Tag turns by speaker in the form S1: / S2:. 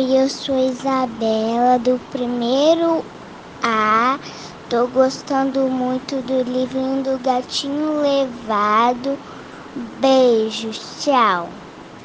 S1: Oi, eu sou Isabela, do primeiro A. Tô gostando muito do livrinho do Gatinho Levado. Beijos, tchau.